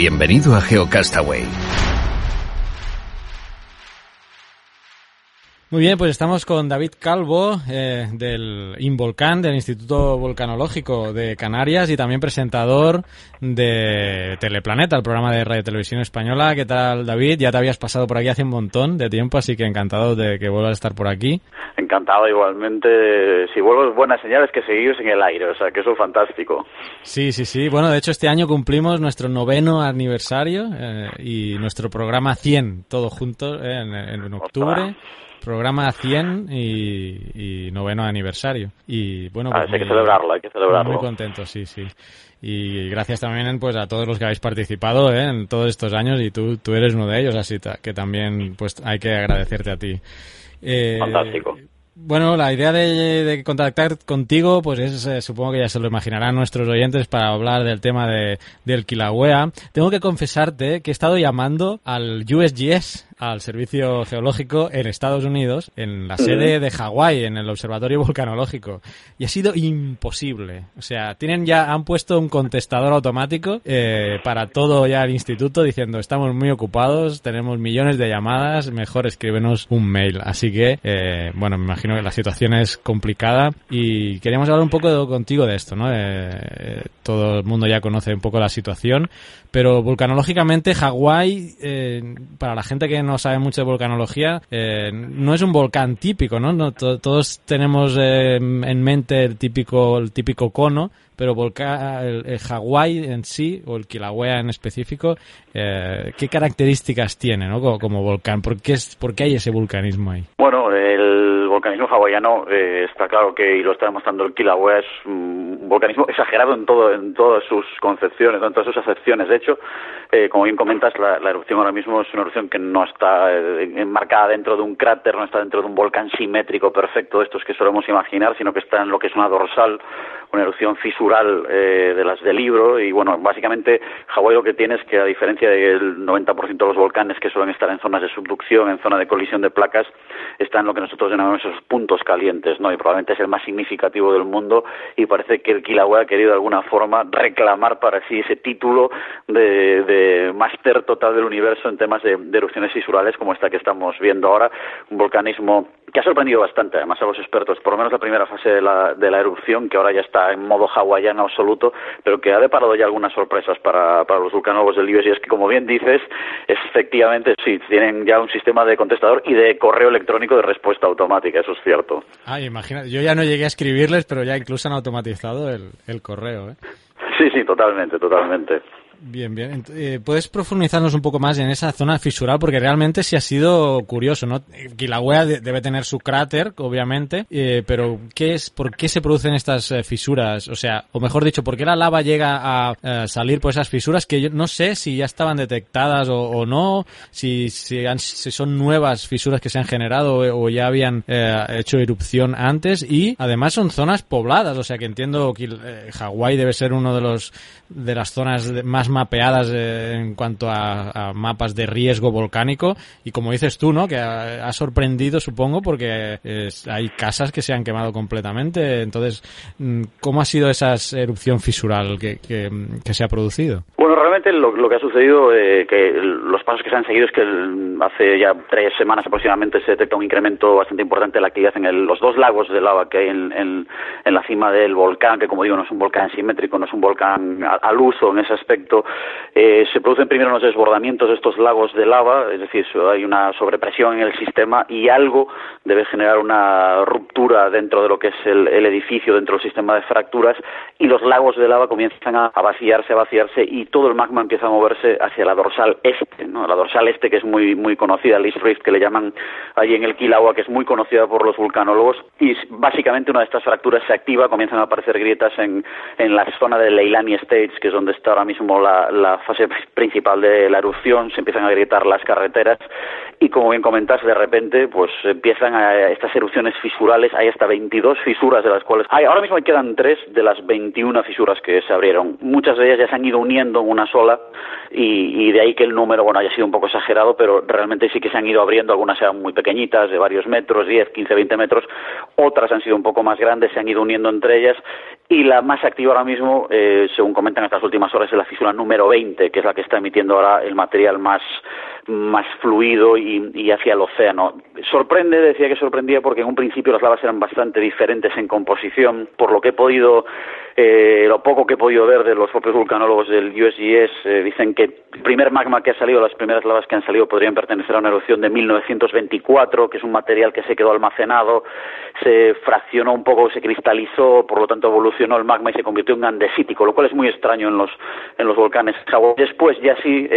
Bienvenido a GeoCastaway. Muy bien, pues estamos con David Calvo eh, del Involcán, del Instituto Volcanológico de Canarias y también presentador de Teleplaneta, el programa de Radio Televisión Española. ¿Qué tal, David? Ya te habías pasado por aquí hace un montón de tiempo, así que encantado de que vuelvas a estar por aquí. Encantado igualmente. Si vuelvo, buenas señales que seguís en el aire, o sea, que eso es fantástico. Sí, sí, sí. Bueno, de hecho, este año cumplimos nuestro noveno aniversario eh, y nuestro programa 100, todo junto eh, en, octubre programa 100 y, noveno aniversario. Y bueno, ah, pues hay que celebrarlo, hay que celebrarlo. Muy contento, sí, sí. Y gracias también pues a todos los que habéis participado ¿eh? en todos estos años y tú, tú eres uno de ellos, así que también pues hay que agradecerte a ti. Eh, Fantástico. Bueno, la idea de, contactar contigo, pues es, eh, supongo que ya se lo imaginarán nuestros oyentes para hablar del tema de, del Kilauea. Tengo que confesarte que he estado llamando al USGS, al Servicio Geológico en Estados Unidos, en la sede de Hawái, en el Observatorio Volcanológico, y ha sido imposible. O sea, tienen ya, han puesto un contestador automático eh, para todo ya el instituto diciendo estamos muy ocupados, tenemos millones de llamadas, mejor escríbenos un mail. Así que, eh, bueno, me imagino que la situación es complicada y queríamos hablar un poco contigo de esto, ¿no? Eh, todo el mundo ya conoce un poco la situación, pero volcanológicamente Hawái, para la gente que no no sabe mucho de volcanología, eh, no es un volcán típico, ¿no? todos tenemos eh, en mente el típico, el típico cono, pero volcán, el, Hawái en sí, o el Kilauea en específico, eh, ¿qué características tiene ¿no? como, volcán? ¿Por qué, es, ¿Por qué hay ese vulcanismo ahí? Bueno, el volcanismo hawaiano está claro que, y lo está demostrando el Kilauea, es un volcanismo exagerado en, todo, en todas sus concepciones, en todas sus acepciones. De hecho, eh, como bien comentas, la, erupción ahora mismo es una erupción que no está eh, enmarcada dentro de un cráter, no está dentro de un volcán simétrico perfecto de estos que solemos imaginar, sino que está en lo que es una dorsal, una erupción fisural eh, de las del libro. Y bueno, básicamente Hawái lo que tiene es que, a diferencia del 90% de los volcanes que suelen estar en zonas de subducción, en zona de colisión de placas, está en lo que nosotros denominamos esos puntos calientes, ¿no? Y probablemente es el más significativo del mundo y parece que el Kilauea ha querido de alguna forma reclamar para sí ese título de máster total del universo en temas de, erupciones fisurales como esta que estamos viendo ahora, un volcanismo que ha sorprendido bastante además a los expertos, por lo menos la primera fase de la, de la erupción, que ahora ya está en modo hawaiano absoluto, pero que ha deparado ya algunas sorpresas para, para los vulcanólogos del IBES, y es que, como bien dices, efectivamente, sí, tienen ya un sistema de contestador y de correo electrónico de respuesta automática, eso es cierto. Ah, imagina, yo ya no llegué a escribirles, pero ya incluso han automatizado el, el correo, ¿eh? Sí, sí, totalmente, totalmente. Bien, bien. Eh, ¿Puedes profundizarnos un poco más en esa zona fisural? Porque realmente sí ha sido curioso, ¿no? Kilauea debe tener su cráter, obviamente, eh, pero ¿qué es, ¿por qué se producen estas eh, fisuras? O sea, o mejor dicho, ¿por qué la lava llega a salir por esas fisuras que yo no sé si ya estaban detectadas o, no, si, si, son nuevas fisuras que se han generado o, ya habían hecho erupción antes y además son zonas pobladas, o sea que entiendo que Hawái debe ser uno de los de las zonas más mapeadas eh, en cuanto a, mapas de riesgo volcánico y como dices tú, ¿no? Que ha, sorprendido, supongo, porque hay casas que se han quemado completamente. Entonces, mm, ¿cómo ha sido esa erupción fisural que, que, se ha producido? Bueno, realmente lo, que ha sucedido, eh, que los pasos que se han seguido es que hace ya tres semanas aproximadamente se detecta un incremento bastante importante de la actividad en los dos lagos de lava que hay en, en, la cima del volcán, que como digo no es un volcán simétrico, no es un volcán al uso en ese aspecto. Eh, se producen primero los desbordamientos de estos lagos de lava, es decir, hay una sobrepresión en el sistema y algo debe generar una ruptura dentro de lo que es el, edificio, dentro del sistema de fracturas, y los lagos de lava comienzan a, vaciarse, a vaciarse, y todo el magma magma empieza a moverse hacia la dorsal este, ¿no? La dorsal este que es muy muy conocida, el East Rift que le llaman ahí en el Kilauea, que es muy conocida por los vulcanólogos y básicamente una de estas fracturas se activa, comienzan a aparecer grietas en, en la zona de Leilani States, que es donde está ahora mismo la, la fase principal de la erupción, se empiezan a grietar las carreteras y como bien comentas, de repente pues empiezan a, estas erupciones fisurales, hay hasta 22 fisuras de las cuales hay, ahora mismo quedan tres de las 21 fisuras que se abrieron. Muchas de ellas ya se han ido uniendo en una sola y, y de ahí que el número, bueno, haya sido un poco exagerado, pero realmente sí que se han ido abriendo, algunas eran muy pequeñitas, de varios metros, 10, 15, 20 metros, otras han sido un poco más grandes, se han ido uniendo entre ellas. Y la más activa ahora mismo, eh, según comentan estas últimas horas, es la fisura número 20, que es la que está emitiendo ahora el material más más fluido y, hacia el océano. Sorprende, decía que sorprendía porque en un principio las lavas eran bastante diferentes en composición, por lo que he podido eh, lo poco que he podido ver de los propios vulcanólogos del USGS eh, dicen que el primer magma que ha salido, las primeras lavas que han salido podrían pertenecer a una erupción de 1924, que es un material que se quedó almacenado, se fraccionó un poco, se cristalizó, por lo tanto evolucionó el magma y se convirtió en andesítico, lo cual es muy extraño en los, en los volcanes. Después, ya sí,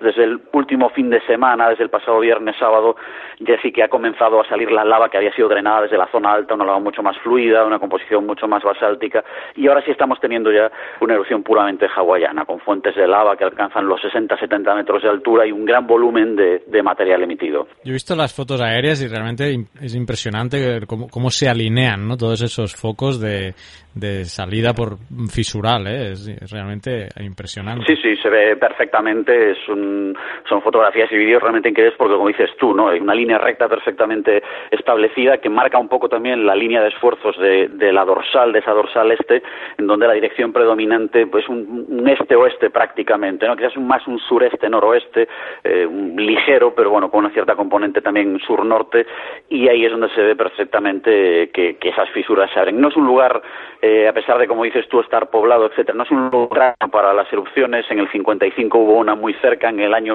desde el último fin de semana, desde el pasado viernes, sábado, ya sí que ha comenzado a salir la lava que había sido drenada desde la zona alta, una lava mucho más fluida, una composición mucho más basáltica, y ahora sí estamos teniendo ya una erupción puramente hawaiana, con fuentes de lava que alcanzan los 60-70 metros de altura y un gran volumen de, de, material emitido. Yo he visto las fotos aéreas y realmente es impresionante cómo, cómo se alinean ¿no? todos esos focos de, de salida por fisural, ¿eh? es, es, realmente impresionante. Sí, sí, se ve perfectamente, es un, son fotografías y vídeos realmente increíbles porque como dices tú, ¿no? Hay una línea recta perfectamente establecida que marca un poco también la línea de esfuerzos de, de la dorsal, de esa dorsal este, en donde la dirección predominante pues un, un este-oeste prácticamente, ¿no? Quizás más un sureste-noroeste, eh, ligero, pero bueno, con una cierta componente también sur-norte, y ahí es donde se ve perfectamente que, que esas fisuras se abren. No es un lugar eh, a pesar de, como dices tú, estar poblado, etcétera. No es un lugar para las erupciones. En el 55 hubo una muy cerca, en el año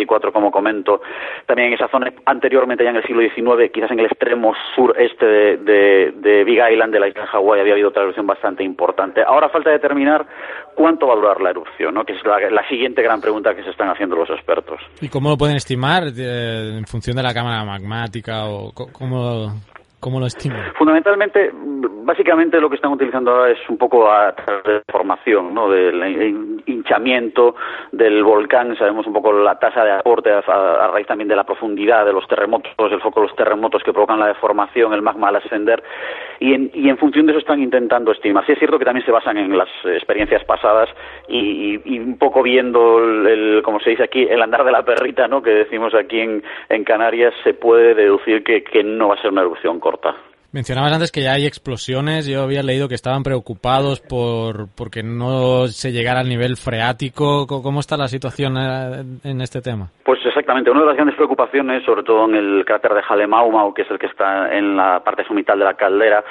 1924, como comento. También en esa zona, anteriormente, ya en el siglo XIX, quizás en el extremo sureste de, de, de Big Island, de la isla de Hawái, había habido otra erupción bastante importante. Ahora falta determinar cuánto va a durar la erupción, ¿no? que es la, la siguiente gran pregunta que se están haciendo los expertos. ¿Y cómo lo pueden estimar eh, en función de la cámara magmática o cómo, ¿Cómo lo estiman? Fundamentalmente, básicamente lo que están utilizando ahora es un poco a través de formación, ¿no? del hinchamiento del volcán, sabemos un poco la tasa de aporte a, raíz también de la profundidad de los terremotos, el foco de los terremotos que provocan la deformación, el magma al ascender, y en, y en función de eso están intentando estimar. Sí es cierto que también se basan en las experiencias pasadas y, y, y un poco viendo, el, como se dice aquí, el andar de la perrita, ¿no? que decimos aquí en, en Canarias, se puede deducir que, que no va a ser una erupción corta. Mencionabas antes que ya hay explosiones. Yo había leído que estaban preocupados por porque no se llegara al nivel freático. ¿Cómo está la situación en este tema? Pues exactamente. Una de las grandes preocupaciones, sobre todo en el cráter de Halemaumau, que es el que está en la parte sumital de la caldera,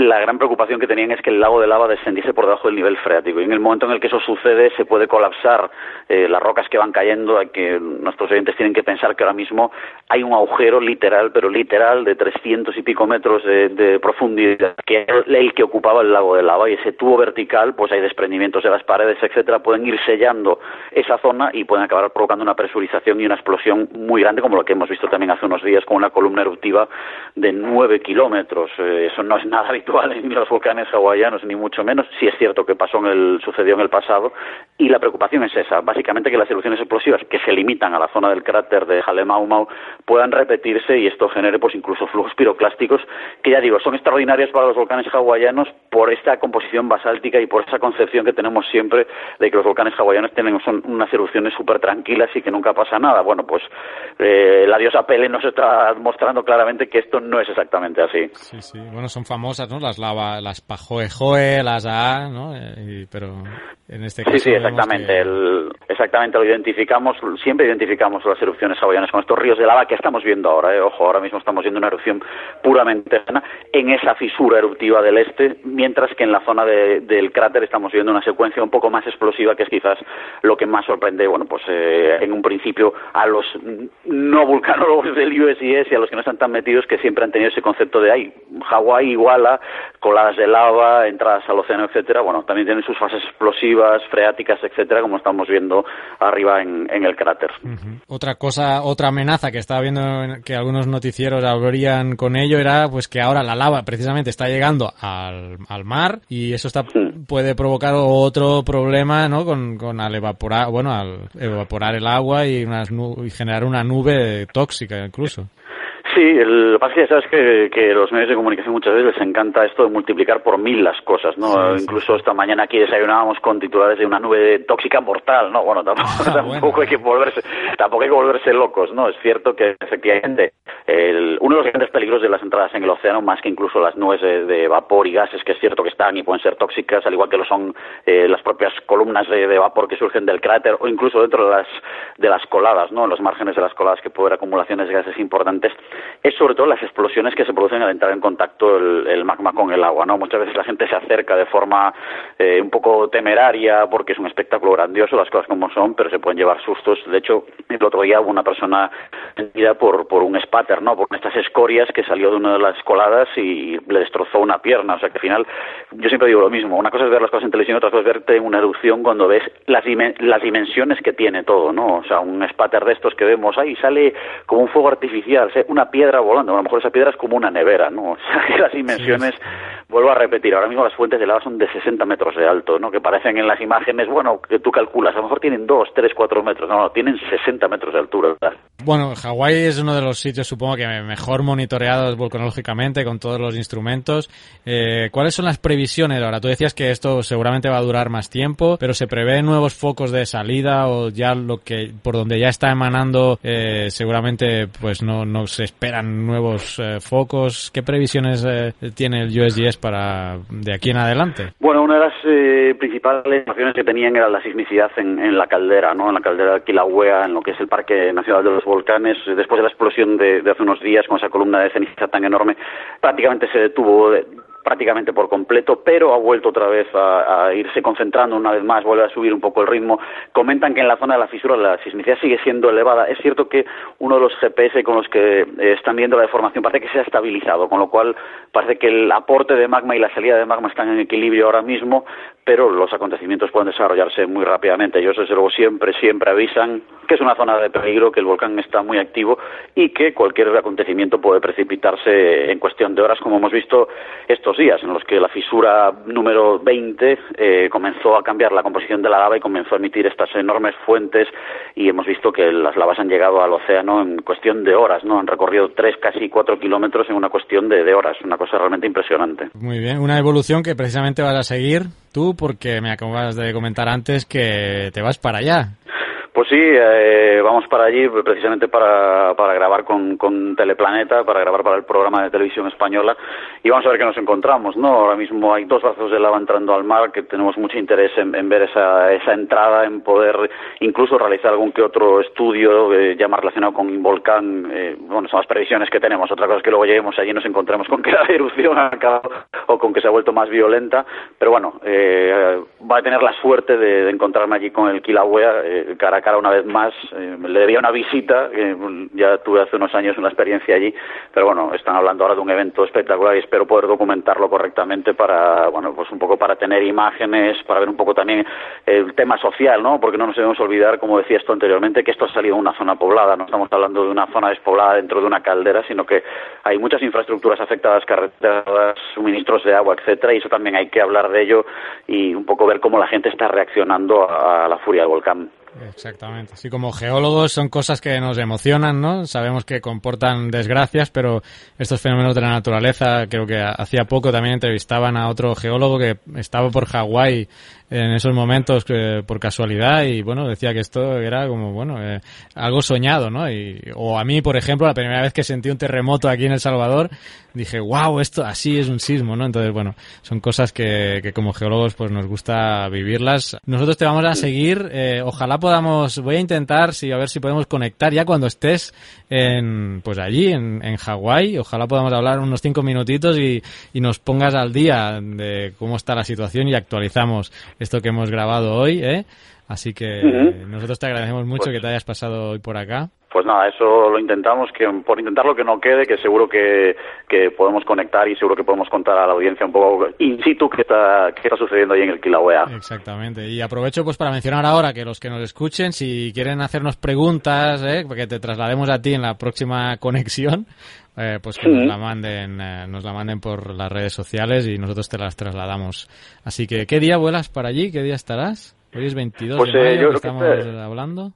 la gran preocupación que tenían es que el lago de lava descendiese por debajo del nivel freático. Y en el momento en el que eso sucede, se puede colapsar eh, las rocas que van cayendo. Hay que nuestros oyentes tienen que pensar que ahora mismo hay un agujero literal, pero literal, de 300 y pico metros de de, profundidad que el que ocupaba el lago de lava y ese tubo vertical, pues hay desprendimientos de las paredes, etcétera, pueden ir sellando esa zona y pueden acabar provocando una presurización y una explosión muy grande, como lo que hemos visto también hace unos días con una columna eruptiva de nueve kilómetros. Eh, eso no es nada habitual en los volcanes hawaianos, ni mucho menos. Sí es cierto que pasó en el, sucedió en el pasado y la preocupación es esa, básicamente que las erupciones explosivas que se limitan a la zona del cráter de Halemaumau puedan repetirse y esto genere pues incluso flujos piroclásticos que ya digo, son extraordinarias para los volcanes hawaianos por esta composición basáltica y por esa concepción que tenemos siempre de que los volcanes hawaianos tienen son unas erupciones súper tranquilas y que nunca pasa nada. Bueno, pues eh, la diosa Pele nos está mostrando claramente que esto no es exactamente así. Sí, sí. Bueno, son famosas, ¿no? Las lava, las Pajoejoe, las A, ¿no? Eh, y, pero en este caso... Sí, sí, exactamente. Que... El, exactamente, lo identificamos, siempre identificamos las erupciones hawaianas con estos ríos de lava que estamos viendo ahora. ¿eh? Ojo, ahora mismo estamos viendo una erupción puramente en esa fisura eruptiva del este, mientras que en la zona de, del cráter estamos viendo una secuencia un poco más explosiva, que es quizás lo que más sorprende, bueno, pues eh, en un principio a los no vulcanólogos del USGS y a los que no están tan metidos, que siempre han tenido ese concepto de, ay, Hawái iguala, coladas de lava, entradas al océano, etcétera, bueno, también tiene sus fases explosivas, freáticas, etcétera, como estamos viendo arriba en, el cráter. Otra cosa, otra amenaza que estaba viendo que algunos noticieros abrían con ello era pues que ahora la lava precisamente está llegando al, al mar y eso está, puede provocar otro problema, ¿no? Con, con al evaporar, bueno, al evaporar el agua y, unas y generar una nube tóxica incluso. Sí, el, lo que pasa es que sabes que, que, los medios de comunicación muchas veces les encanta esto de multiplicar por mil las cosas, ¿no? Incluso esta mañana aquí desayunábamos con titulares de una nube tóxica mortal, ¿no? Bueno, tampoco, ah, tampoco hay que volverse, tampoco hay que volverse locos, ¿no? Es cierto que efectivamente el, uno de los grandes peligros de las entradas en el océano, más que incluso las nubes de, vapor y gases, que es cierto que están y pueden ser tóxicas, al igual que lo son eh, las propias columnas de, de, vapor que surgen del cráter o incluso dentro de las de las coladas, ¿no? En los márgenes de las coladas que puede haber acumulaciones de gases importantes es sobre todo las explosiones que se producen al entrar en contacto el, magma con el agua, ¿no? Muchas veces la gente se acerca de forma eh, un poco temeraria porque es un espectáculo grandioso, las cosas como son, pero se pueden llevar sustos. De hecho, el otro día hubo una persona herida por, por un spatter, ¿no? Por estas escorias que salió de una de las coladas y le destrozó una pierna. O sea que al final, yo siempre digo lo mismo. Una cosa es ver las cosas en televisión, otra cosa es verte en una erupción cuando ves las, las dimensiones que tiene todo, ¿no? O sea, un spatter de estos que vemos ahí sale como un fuego artificial, una piedra volando. A lo mejor esa piedra es como una nevera, ¿no? O sea, las dimensiones, vuelvo a repetir, ahora mismo las fuentes de lava son de 60 metros de alto, ¿no? Que parecen en las imágenes, bueno, que tú calculas, a lo mejor tienen 2, 3, 4 metros, no, no, tienen 60 metros de altura. Bueno, Hawái es uno de los sitios, supongo que mejor monitoreados volcanológicamente con todos los instrumentos. Eh, ¿Cuáles son las previsiones ahora? Tú decías que esto seguramente va a durar más tiempo, pero ¿se prevén nuevos focos de salida o ya lo que por donde ya está emanando eh, seguramente pues no, no se esperan nuevos eh, focos? ¿Qué previsiones eh, tiene el USGS para de aquí en adelante? Bueno, una de las eh, principales acciones que tenían era la sismicidad en, la caldera, ¿no? En la caldera de Kilauea, en lo que es el Parque Nacional de los Volcanes. Después de la explosión de, de hace unos días con esa columna de ceniza tan enorme, prácticamente se detuvo prácticamente por completo, pero ha vuelto otra vez a, irse concentrando una vez más, vuelve a subir un poco el ritmo. Comentan que en la zona de la fisura la sismicidad sigue siendo elevada. Es cierto que uno de los GPS con los que eh, están viendo la deformación parece que se ha estabilizado, con lo cual parece que el aporte de magma y la salida de magma están en equilibrio ahora mismo, pero los acontecimientos pueden desarrollarse muy rápidamente. Ellos, desde luego, siempre, siempre avisan que es una zona de peligro, que el volcán está muy activo y que cualquier acontecimiento puede precipitarse en cuestión de horas, como hemos visto estos días, en los que la fisura número 20 eh, comenzó a cambiar la composición de la lava y comenzó a emitir estas enormes fuentes y hemos visto que las lavas han llegado al océano en cuestión de horas, ¿no? Han recorrido tres, casi cuatro kilómetros en una cuestión de, de horas, una cosa realmente impresionante. Muy bien, una evolución que precisamente vas a seguir tú porque me acabas de comentar antes que te vas para allá. Pues sí, eh, vamos para allí precisamente para, para grabar con, con, Teleplaneta, para grabar para el programa de televisión española y vamos a ver qué nos encontramos, ¿no? Ahora mismo hay dos brazos de lava entrando al mar que tenemos mucho interés en, ver esa, esa entrada, en poder incluso realizar algún que otro estudio eh, ya más relacionado con un volcán. Eh, bueno, son las previsiones que tenemos. Otra cosa es que luego lleguemos allí y nos encontremos con que la erupción ha acabado o con que se ha vuelto más violenta. Pero bueno, eh, va a tener la suerte de, encontrarme allí con el Kilauea eh, cara una vez más. Eh, le debía una visita, ya tuve hace unos años una experiencia allí, pero bueno, están hablando ahora de un evento espectacular y espero poder documentarlo correctamente para, bueno, pues un poco para tener imágenes, para ver un poco también el tema social, ¿no? Porque no nos debemos olvidar, como decía esto anteriormente, que esto ha salido de una zona poblada, no estamos hablando de una zona despoblada dentro de una caldera, sino que hay muchas infraestructuras afectadas, carreteras, suministros de agua, etcétera, y eso también hay que hablar de ello y un poco ver cómo la gente está reaccionando a la furia del volcán. Exactamente. Así como geólogos son cosas que nos emocionan, ¿no? Sabemos que comportan desgracias, pero estos fenómenos de la naturaleza, creo que hacía poco también entrevistaban a otro geólogo que estaba por Hawái en esos momentos eh, por casualidad y bueno, decía que esto era como, bueno, eh, algo soñado, ¿no? Y, o a mí, por ejemplo, la primera vez que sentí un terremoto aquí en El Salvador, dije, wow, esto así es un sismo, ¿no? Entonces, bueno, son cosas que, que como geólogos pues nos gusta vivirlas. Nosotros te vamos a seguir, eh, ojalá podamos, voy a intentar, si, a ver si podemos conectar ya cuando estés en, pues allí, en, en Hawái, ojalá podamos hablar unos cinco minutitos y, y nos pongas al día de cómo está la situación y actualizamos esto que hemos grabado hoy, ¿eh? Así que nosotros te agradecemos mucho pues que te hayas pasado hoy por acá. Pues nada, eso lo intentamos, que por intentar lo que no quede, que seguro que, que podemos conectar y seguro que podemos contar a la audiencia un poco in situ qué está, qué está sucediendo ahí en el Kilauea. Exactamente. Y aprovecho pues para mencionar ahora que los que nos escuchen, si quieren hacernos preguntas, ¿eh? que te traslademos a ti en la próxima conexión, eh, pues que nos la manden, eh, nos la manden por las redes sociales y nosotros te las trasladamos. Así que, ¿qué día vuelas para allí? ¿Qué día estarás? Hoy es 22 Pues, de eh, mayo, yo que creo que estamos este- hablando.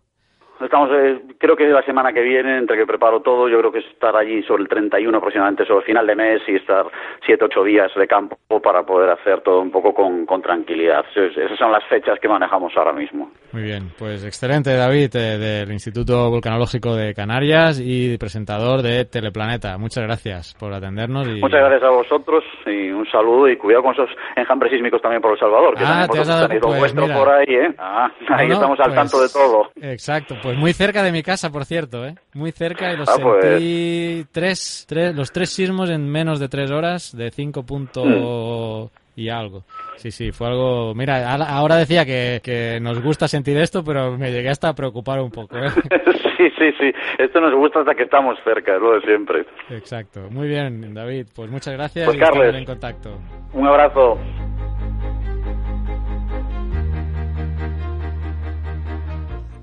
Estamos, eh, creo que la semana que viene, entre que preparo todo, yo creo que estar allí sobre el 31 aproximadamente, sobre el final de mes y estar 7, 8 días de campo para poder hacer todo un poco con, con tranquilidad. Es- Esas son las fechas que manejamos ahora mismo. Muy bien, pues excelente David eh, del Instituto Vulcanológico de Canarias y presentador de Teleplaneta. Muchas gracias por atendernos. Y... Muchas gracias a vosotros y un saludo y cuidado con esos enjambres sísmicos también por El Salvador, que Ah, también te has dado- tenéis pues vuestro mira. por ahí, ¿eh? Ah, ahí no, estamos al pues, tanto de todo. Exacto, pues muy cerca de mi casa, por cierto, ¿eh? Muy cerca y los Ah, pues. sentí tres, tres, los tres sismos en menos de tres horas de cinco puntos Hmm. y algo. Sí, sí, fue algo... Mira, ahora decía que, que nos gusta sentir esto, pero me llegué hasta a preocupar un poco, ¿eh? sí, sí, sí. Esto nos gusta hasta que estamos cerca, es lo de siempre. Exacto. Muy bien, David. Pues muchas gracias Pues, y Carles. en contacto. Un abrazo.